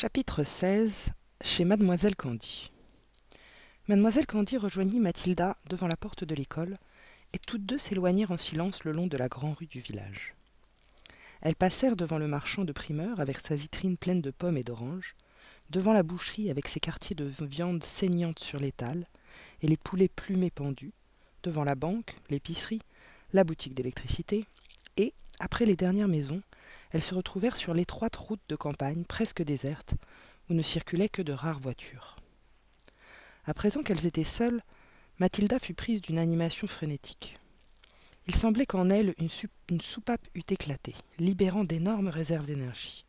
Chapitre 16 Chez Mademoiselle Candy Mademoiselle Candy rejoignit Mathilda devant la porte de l'école, et toutes deux s'éloignèrent en silence le long de la grande rue du village. Elles passèrent devant le marchand de primeurs avec sa vitrine pleine de pommes et d'oranges, devant la boucherie avec ses quartiers de viande saignante sur l'étal, et les poulets plumés pendus, devant la banque, l'épicerie, la boutique d'électricité, et, après les dernières maisons, elles se retrouvèrent sur l'étroite route de campagne presque déserte, où ne circulaient que de rares voitures. À présent qu'elles étaient seules, Mathilda fut prise d'une animation frénétique. Il semblait qu'en elle une, soupape eût éclaté, libérant d'énormes réserves d'énergie.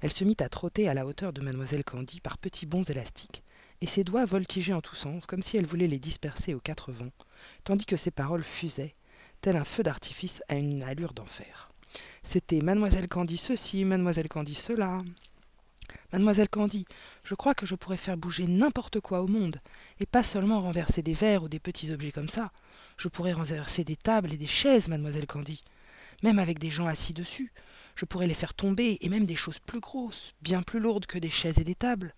Elle se mit à trotter à la hauteur de mademoiselle Candy par petits bonds élastiques, et ses doigts voltigeaient en tous sens, comme si elle voulait les disperser aux quatre vents, tandis que ses paroles fusaient, tel un feu d'artifice à une allure d'enfer. C'était Mademoiselle Candy ceci, Mademoiselle Candy cela. Mademoiselle Candy, je crois que je pourrais faire bouger n'importe quoi au monde, et pas seulement renverser des verres ou des petits objets comme ça. Je pourrais renverser des tables et des chaises, Mademoiselle Candy, même avec des gens assis dessus. Je pourrais les faire tomber, et même des choses plus grosses, bien plus lourdes que des chaises et des tables.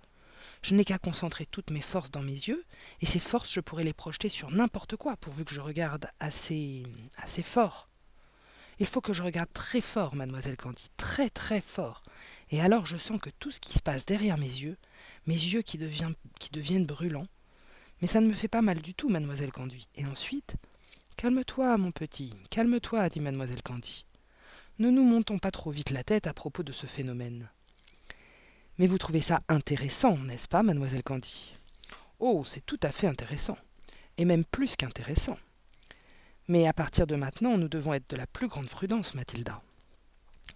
Je n'ai qu'à concentrer toutes mes forces dans mes yeux, et ces forces je pourrais les projeter sur n'importe quoi, pourvu que je regarde assez. assez fort. Il faut que je regarde très fort, mademoiselle Candy, très très fort. Et alors je sens que tout ce qui se passe derrière mes yeux, mes yeux qui, devient, qui deviennent brûlants, mais ça ne me fait pas mal du tout, mademoiselle Candy. Et ensuite, calme-toi, mon petit, calme-toi, dit mademoiselle Candy. Ne nous montons pas trop vite la tête à propos de ce phénomène. Mais vous trouvez ça intéressant, n'est-ce pas, mademoiselle Candy? Oh, c'est tout à fait intéressant, et même plus qu'intéressant. Mais à partir de maintenant, nous devons être de la plus grande prudence, Mathilda.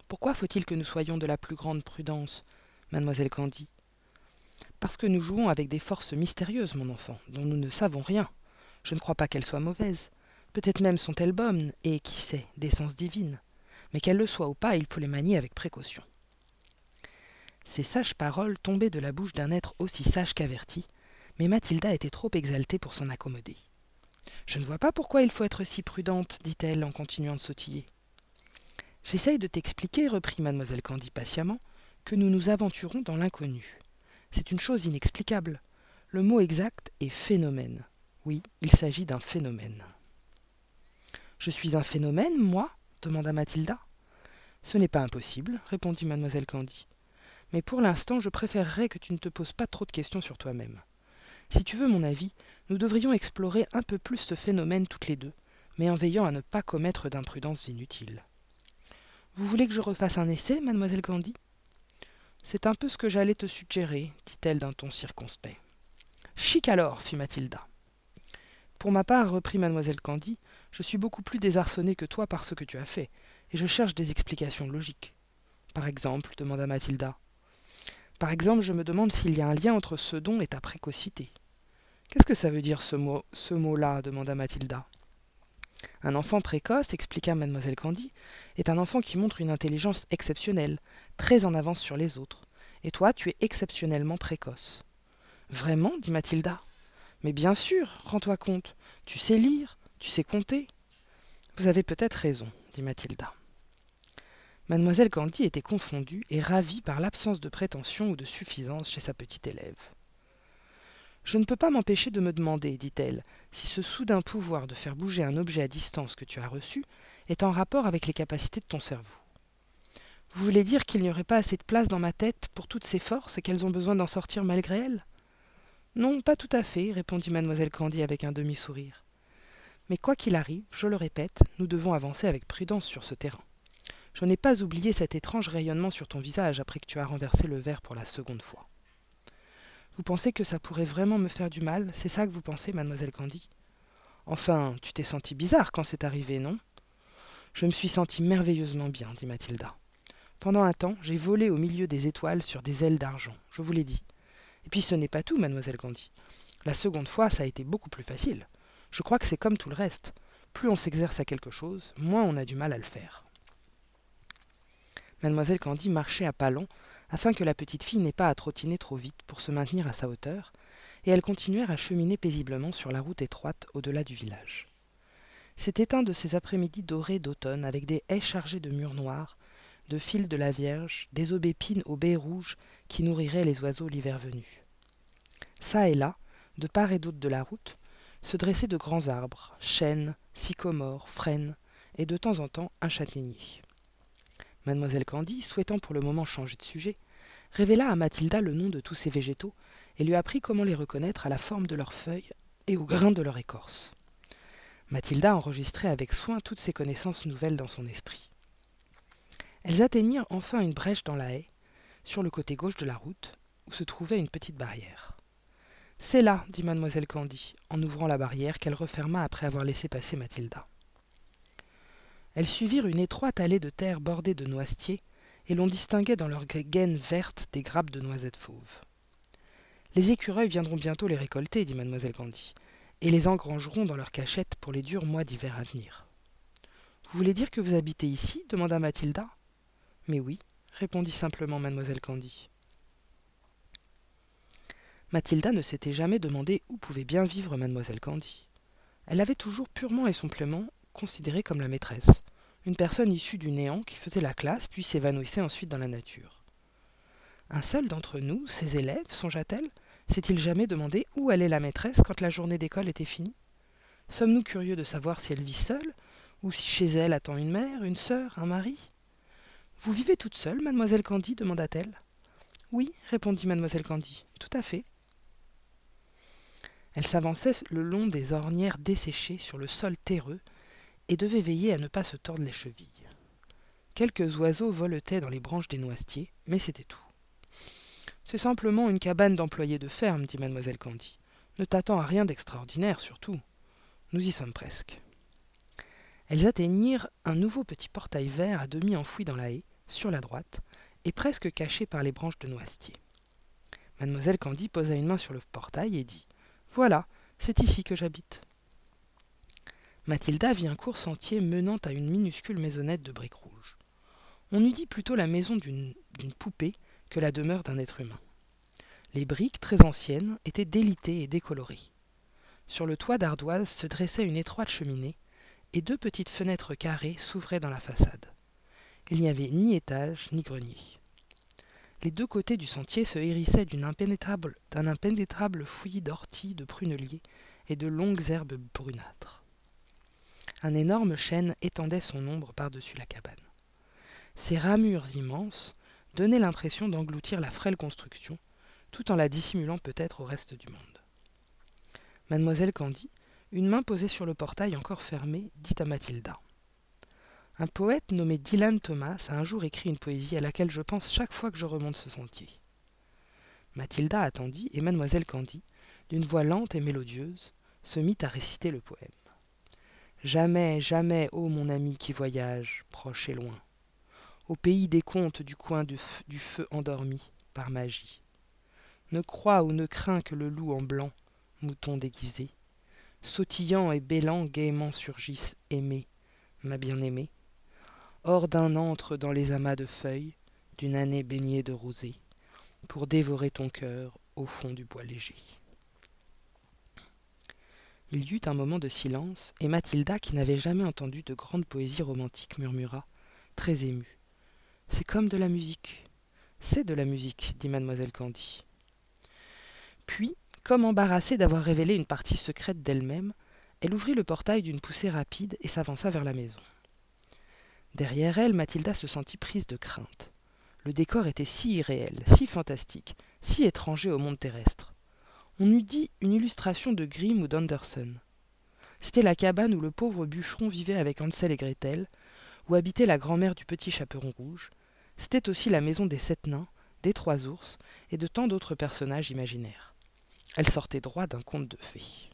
Pourquoi faut-il que nous soyons de la plus grande prudence, mademoiselle Candy? Parce que nous jouons avec des forces mystérieuses, mon enfant, dont nous ne savons rien. Je ne crois pas qu'elles soient mauvaises. Peut-être même sont-elles bonnes, et qui sait, d'essence divine. Mais qu'elles le soient ou pas, il faut les manier avec précaution. Ces sages paroles tombaient de la bouche d'un être aussi sage qu'averti, mais Mathilda était trop exaltée pour s'en accommoder. Je ne vois pas pourquoi il faut être si prudente, dit-elle en continuant de sautiller. J'essaye de t'expliquer, reprit mademoiselle Candy patiemment, que nous nous aventurons dans l'inconnu. C'est une chose inexplicable. Le mot exact est phénomène. Oui, il s'agit d'un phénomène. Je suis un phénomène, moi demanda Mathilda. Ce n'est pas impossible, répondit mademoiselle Candy. Mais pour l'instant, je préférerais que tu ne te poses pas trop de questions sur toi-même. Si tu veux mon avis, nous devrions explorer un peu plus ce phénomène toutes les deux, mais en veillant à ne pas commettre d'imprudences inutiles. Vous voulez que je refasse un essai, mademoiselle Candy C'est un peu ce que j'allais te suggérer, dit-elle d'un ton circonspect. Chic alors, fit Mathilda. Pour ma part, reprit mademoiselle Candy, je suis beaucoup plus désarçonnée que toi par ce que tu as fait, et je cherche des explications logiques. Par exemple, demanda Mathilda. Par exemple, je me demande s'il y a un lien entre ce don et ta précocité. Qu'est-ce que ça veut dire ce mot ce mot-là demanda Mathilda. Un enfant précoce, expliqua mademoiselle Candy, est un enfant qui montre une intelligence exceptionnelle, très en avance sur les autres. Et toi, tu es exceptionnellement précoce. Vraiment dit Mathilda. Mais bien sûr, rends-toi compte. Tu sais lire, tu sais compter. Vous avez peut-être raison, dit Mathilda. Mademoiselle Candy était confondue et ravie par l'absence de prétention ou de suffisance chez sa petite élève. Je ne peux pas m'empêcher de me demander, dit-elle, si ce soudain pouvoir de faire bouger un objet à distance que tu as reçu est en rapport avec les capacités de ton cerveau. Vous voulez dire qu'il n'y aurait pas assez de place dans ma tête pour toutes ces forces et qu'elles ont besoin d'en sortir malgré elles? Non, pas tout à fait, répondit mademoiselle Candy avec un demi-sourire. Mais quoi qu'il arrive, je le répète, nous devons avancer avec prudence sur ce terrain. Je n'ai pas oublié cet étrange rayonnement sur ton visage après que tu as renversé le verre pour la seconde fois. Vous pensez que ça pourrait vraiment me faire du mal C'est ça que vous pensez, mademoiselle Candy? Enfin, tu t'es sentie bizarre quand c'est arrivé, non? Je me suis sentie merveilleusement bien, dit Mathilda. Pendant un temps, j'ai volé au milieu des étoiles sur des ailes d'argent, je vous l'ai dit. Et puis ce n'est pas tout, mademoiselle Candy. La seconde fois, ça a été beaucoup plus facile. Je crois que c'est comme tout le reste. Plus on s'exerce à quelque chose, moins on a du mal à le faire. Mademoiselle Candy marchait à pas longs, afin que la petite fille n'ait pas à trottiner trop vite pour se maintenir à sa hauteur, et elles continuèrent à cheminer paisiblement sur la route étroite au-delà du village. C'était un de ces après-midi dorés d'automne avec des haies chargées de mûres noires, de fils de la Vierge, des aubépines aux baies rouges qui nourriraient les oiseaux l'hiver venu. Ça et là, de part et d'autre de la route, se dressaient de grands arbres, chênes, sycomores, frênes, et de temps en temps un châtaignier. Mademoiselle Candy, souhaitant pour le moment changer de sujet, révéla à Mathilda le nom de tous ces végétaux et lui apprit comment les reconnaître à la forme de leurs feuilles et au grain de leur écorce. Mathilda enregistrait avec soin toutes ces connaissances nouvelles dans son esprit. Elles atteignirent enfin une brèche dans la haie, sur le côté gauche de la route, où se trouvait une petite barrière. C'est là, dit mademoiselle Candy, en ouvrant la barrière qu'elle referma après avoir laissé passer Mathilda. Elles suivirent une étroite allée de terre bordée de noisetiers, et l'on distinguait dans leurs gaines vertes des grappes de noisettes fauves. Les écureuils viendront bientôt les récolter, dit mademoiselle Candy, et les engrangeront dans leurs cachettes pour les durs mois d'hiver à venir. Vous voulez dire que vous habitez ici? demanda Mathilda. Mais oui, répondit simplement mademoiselle Candy. Mathilda ne s'était jamais demandé où pouvait bien vivre mademoiselle Candy. Elle l'avait toujours purement et simplement considérée comme la maîtresse, une personne issue du néant qui faisait la classe puis s'évanouissait ensuite dans la nature. Un seul d'entre nous, ses élèves, songea-t-elle, s'est-il jamais demandé où allait la maîtresse quand la journée d'école était finie? Sommes-nous curieux de savoir si elle vit seule, ou si chez elle attend une mère, une sœur, un mari? Vous vivez toute seule, mademoiselle Candy? demanda-t-elle. Oui, répondit mademoiselle Candy, tout à fait. Elle s'avançait le long des ornières desséchées sur le sol terreux et devait veiller à ne pas se tordre les chevilles. Quelques oiseaux voletaient dans les branches des noisetiers, mais c'était tout. C'est simplement une cabane d'employés de ferme, dit mademoiselle Candy. Ne t'attends à rien d'extraordinaire, surtout. Nous y sommes presque. Elles atteignirent un nouveau petit portail vert à demi enfoui dans la haie, sur la droite, et presque caché par les branches de noisetier. Mademoiselle Candy posa une main sur le portail et dit Voilà, c'est ici que j'habite. Mathilda vit un court sentier menant à une minuscule maisonnette de briques rouges. On eût dit plutôt la maison d'une poupée que la demeure d'un être humain. Les briques, très anciennes, étaient délitées et décolorées. Sur le toit d'ardoise se dressait une étroite cheminée, et deux petites fenêtres carrées s'ouvraient dans la façade. Il n'y avait ni étage ni grenier. Les deux côtés du sentier se hérissaient d'un impénétrable, fouillis d'orties, de pruneliers et de longues herbes brunâtres. Un énorme chêne étendait son ombre par-dessus la cabane. Ses ramures immenses donnaient l'impression d'engloutir la frêle construction, tout en la dissimulant peut-être au reste du monde. Mademoiselle Candy, une main posée sur le portail encore fermé, dit à Mathilda. Un poète nommé Dylan Thomas a un jour écrit une poésie à laquelle je pense chaque fois que je remonte ce sentier. Mathilda attendit, et mademoiselle Candy, d'une voix lente et mélodieuse, se mit à réciter le poème. Jamais, jamais, ô mon ami qui voyage, proche et loin, au pays des contes du coin du, feu endormi par magie. Ne crois ou ne crains que le loup en blanc, mouton déguisé, sautillant et bêlant gaiement surgisse, aimé, ma bien-aimée, hors d'un antre dans les amas de feuilles, d'une année baignée de rosée, pour dévorer ton cœur au fond du bois léger. Il y eut un moment de silence, et Mathilda, qui n'avait jamais entendu de grande poésie romantique, murmura, très émue. C'est comme de la musique. C'est de la musique, dit mademoiselle Candy. Puis, comme embarrassée d'avoir révélé une partie secrète d'elle-même, elle ouvrit le portail d'une poussée rapide et s'avança vers la maison. Derrière elle, Mathilda se sentit prise de crainte. Le décor était si irréel, si fantastique, si étranger au monde terrestre on eût dit une illustration de Grimm ou d'Anderson. C'était la cabane où le pauvre bûcheron vivait avec Hansel et Gretel, où habitait la grand-mère du petit chaperon rouge. C'était aussi la maison des sept nains, des trois ours et de tant d'autres personnages imaginaires. Elle sortait droit d'un conte de fées.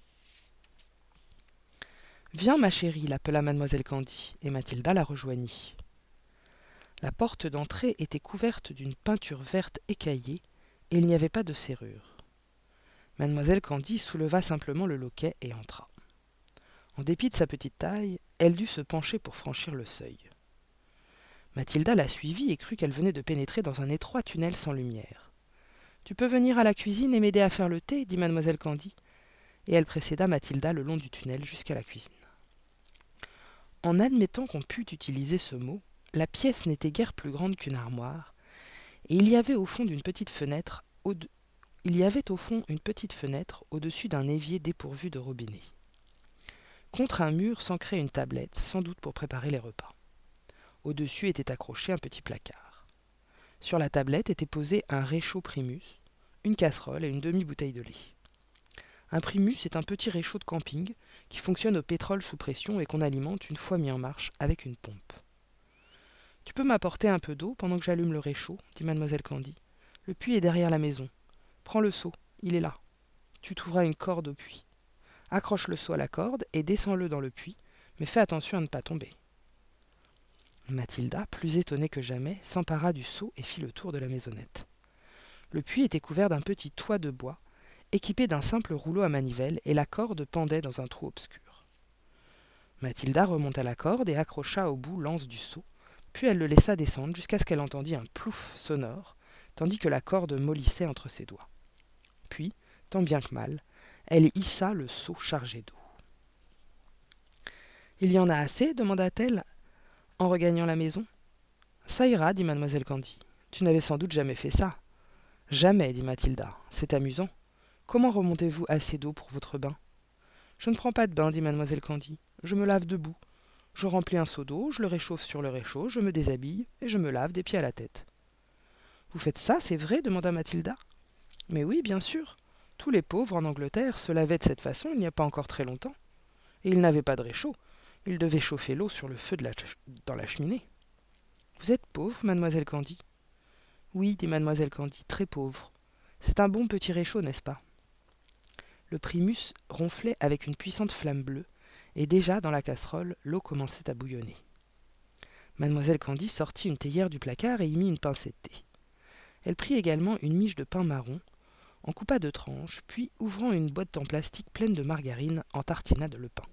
Viens, ma chérie, l'appela mademoiselle Candy, et Mathilda la rejoignit. La porte d'entrée était couverte d'une peinture verte écaillée, et il n'y avait pas de serrure. Mademoiselle Candy souleva simplement le loquet et entra. En dépit de sa petite taille, elle dut se pencher pour franchir le seuil. Mathilda la suivit et crut qu'elle venait de pénétrer dans un étroit tunnel sans lumière. Tu peux venir à la cuisine et m'aider à faire le thé? dit mademoiselle Candy, et elle précéda Mathilda le long du tunnel jusqu'à la cuisine. En admettant qu'on pût utiliser ce mot, La pièce n'était guère plus grande qu'une armoire, et il y avait au fond d'une petite fenêtre il y avait au fond une petite fenêtre au-dessus d'un évier dépourvu de robinet. Contre un mur s'ancrait une tablette, sans doute pour préparer les repas. Au-dessus était accroché un petit placard. Sur la tablette était posé un réchaud primus, une casserole et une demi-bouteille de lait. Un primus est un petit réchaud de camping qui fonctionne au pétrole sous pression et qu'on alimente une fois mis en marche avec une pompe. Tu peux m'apporter un peu d'eau pendant que j'allume le réchaud? dit mademoiselle Candy. Le puits est derrière la maison. Prends le seau, il est là. Tu trouveras une corde au puits. Accroche le seau à la corde et descends-le dans le puits, mais fais attention à ne pas tomber. Mathilda, plus étonnée que jamais, s'empara du seau et fit le tour de la maisonnette. Le puits était couvert d'un petit toit de bois, équipé d'un simple rouleau à manivelle, et la corde pendait dans un trou obscur. Mathilda remonta la corde et accrocha au bout l'anse du seau, puis elle le laissa descendre jusqu'à ce qu'elle entendit un plouf sonore, tandis que la corde mollissait entre ses doigts. Puis, tant bien que mal, elle hissa le seau chargé d'eau. Il y en a assez demanda-t-elle en regagnant la maison. Ça ira, dit mademoiselle Candy. Tu n'avais sans doute jamais fait ça. Jamais, dit Mathilda. C'est amusant. Comment remontez-vous assez d'eau pour votre bain? Je ne prends pas de bain, dit mademoiselle Candy. Je me lave debout. Je remplis un seau d'eau, je le réchauffe sur le réchaud, je me déshabille et je me lave des pieds à la tête. Vous faites ça, c'est vrai demanda Mathilda. Mais oui, bien sûr. Tous les pauvres en Angleterre se lavaient de cette façon il n'y a pas encore très longtemps. Et ils n'avaient pas de réchaud. Ils devaient chauffer l'eau sur le feu dans la cheminée. Vous êtes pauvre, mademoiselle Candy? Oui, dit mademoiselle Candy, très pauvre. C'est un bon petit réchaud, n'est-ce pas? Le primus ronflait avec une puissante flamme bleue, et déjà dans la casserole, l'eau commençait à bouillonner. Mademoiselle Candy sortit une théière du placard et y mit une pincée de thé. Elle prit également une miche de pain marron, en coupa deux tranches, puis, ouvrant une boîte en plastique pleine de margarine, en tartina de le pain.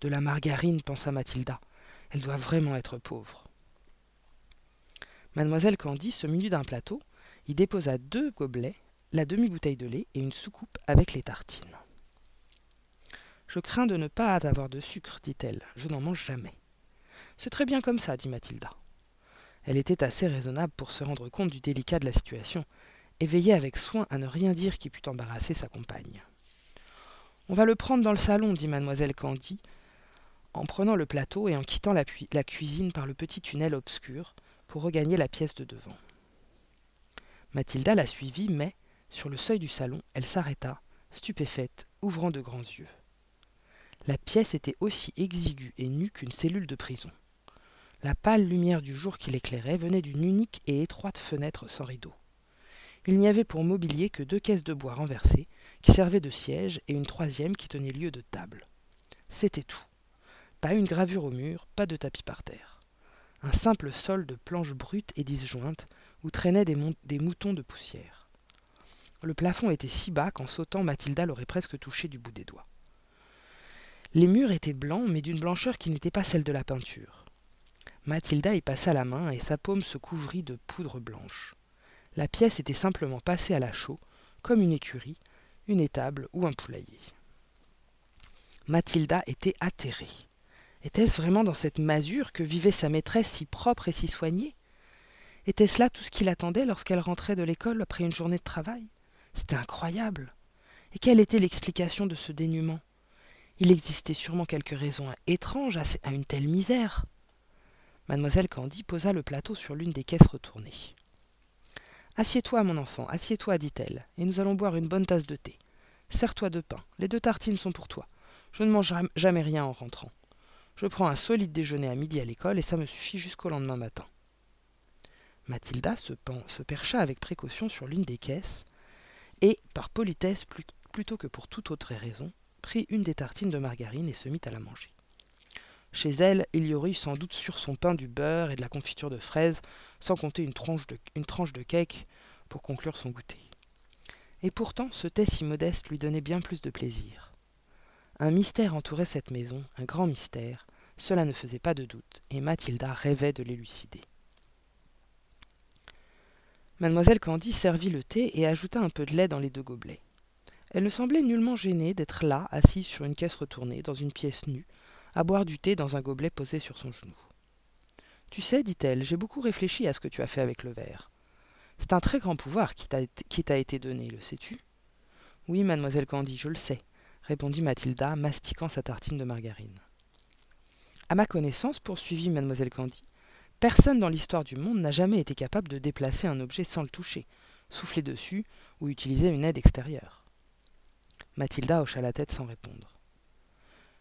De la margarine, pensa Mathilda. Elle doit vraiment être pauvre. Mademoiselle Candy se munit d'un plateau, y déposa deux gobelets, la demi-bouteille de lait et une soucoupe avec les tartines. Je crains de ne pas avoir de sucre, dit-elle. Je n'en mange jamais. C'est très bien comme ça, dit Mathilda. Elle était assez raisonnable pour se rendre compte du délicat de la situation, et veillait avec soin à ne rien dire qui pût embarrasser sa compagne. On va le prendre dans le salon, dit mademoiselle Candy, en prenant le plateau et en quittant la, la cuisine par le petit tunnel obscur pour regagner la pièce de devant. Mathilda la suivit, mais, sur le seuil du salon, elle s'arrêta, stupéfaite, ouvrant de grands yeux. La pièce était aussi exiguë et nue qu'une cellule de prison. La pâle lumière du jour qui l'éclairait venait d'une unique et étroite fenêtre sans rideau. Il n'y avait pour mobilier que deux caisses de bois renversées, qui servaient de siège, et une troisième qui tenait lieu de table. C'était tout. Pas une gravure au mur, pas de tapis par terre. Un simple sol de planches brutes et disjointes, où traînaient des, des moutons de poussière. Le plafond était si bas qu'en sautant, Mathilda l'aurait presque touché du bout des doigts. Les murs étaient blancs, mais d'une blancheur qui n'était pas celle de la peinture. Mathilda y passa la main et sa paume se couvrit de poudre blanche. La pièce était simplement passée à la chaux, comme une écurie, une étable ou un poulailler. Mathilda était atterrée. Était-ce vraiment dans cette masure que vivait sa maîtresse si propre et si soignée? Était-ce là tout ce qu'il attendait lorsqu'elle rentrait de l'école après une journée de travail? C'était incroyable. Et quelle était l'explication de ce dénuement? Il existait sûrement quelque raison étrange à une telle misère. Mademoiselle Candy posa le plateau sur l'une des caisses retournées. Assieds-toi, mon enfant, assieds-toi, dit-elle, et nous allons boire une bonne tasse de thé. Sers-toi de pain, les deux tartines sont pour toi. Je ne mange jamais rien en rentrant. Je prends un solide déjeuner à midi à l'école et ça me suffit jusqu'au lendemain matin. Mathilda se, se percha avec précaution sur l'une des caisses et, par politesse plutôt que pour toute autre raison, prit une des tartines de margarine et se mit à la manger. Chez elle, il y aurait eu sans doute sur son pain du beurre et de la confiture de fraises, sans compter une tranche de, une tranche de cake pour conclure son goûter. Et pourtant, ce thé si modeste lui donnait bien plus de plaisir. Un mystère entourait cette maison, un grand mystère, cela ne faisait pas de doute, et Mathilda rêvait de l'élucider. Mademoiselle Candy servit le thé et ajouta un peu de lait dans les deux gobelets. Elle ne semblait nullement gênée d'être là, assise sur une caisse retournée, dans une pièce nue, à boire du thé dans un gobelet posé sur son genou. Tu sais, dit-elle, j'ai beaucoup réfléchi à ce que tu as fait avec le verre. C'est un très grand pouvoir qui t'a été donné, le sais-tu Oui, mademoiselle Candy, je le sais, répondit Mathilda, mastiquant sa tartine de margarine. À ma connaissance, poursuivit mademoiselle Candy, personne dans l'histoire du monde n'a jamais été capable de déplacer un objet sans le toucher, souffler dessus ou utiliser une aide extérieure. Mathilda hocha la tête sans répondre.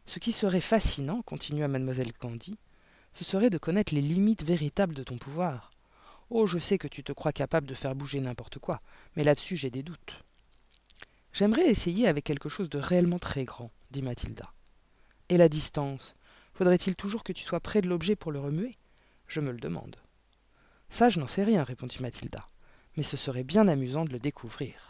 Ce qui serait fascinant, continua mademoiselle Candy, ce serait de connaître les limites véritables de ton pouvoir. Oh, je sais que tu te crois capable de faire bouger n'importe quoi, mais là-dessus j'ai des doutes. J'aimerais essayer avec quelque chose de réellement très grand, dit Mathilda. Et la distance Faudrait-il toujours que tu sois près de l'objet pour le remuer? Je me le demande. Ça, je n'en sais rien, répondit Mathilda, mais ce serait bien amusant de le découvrir.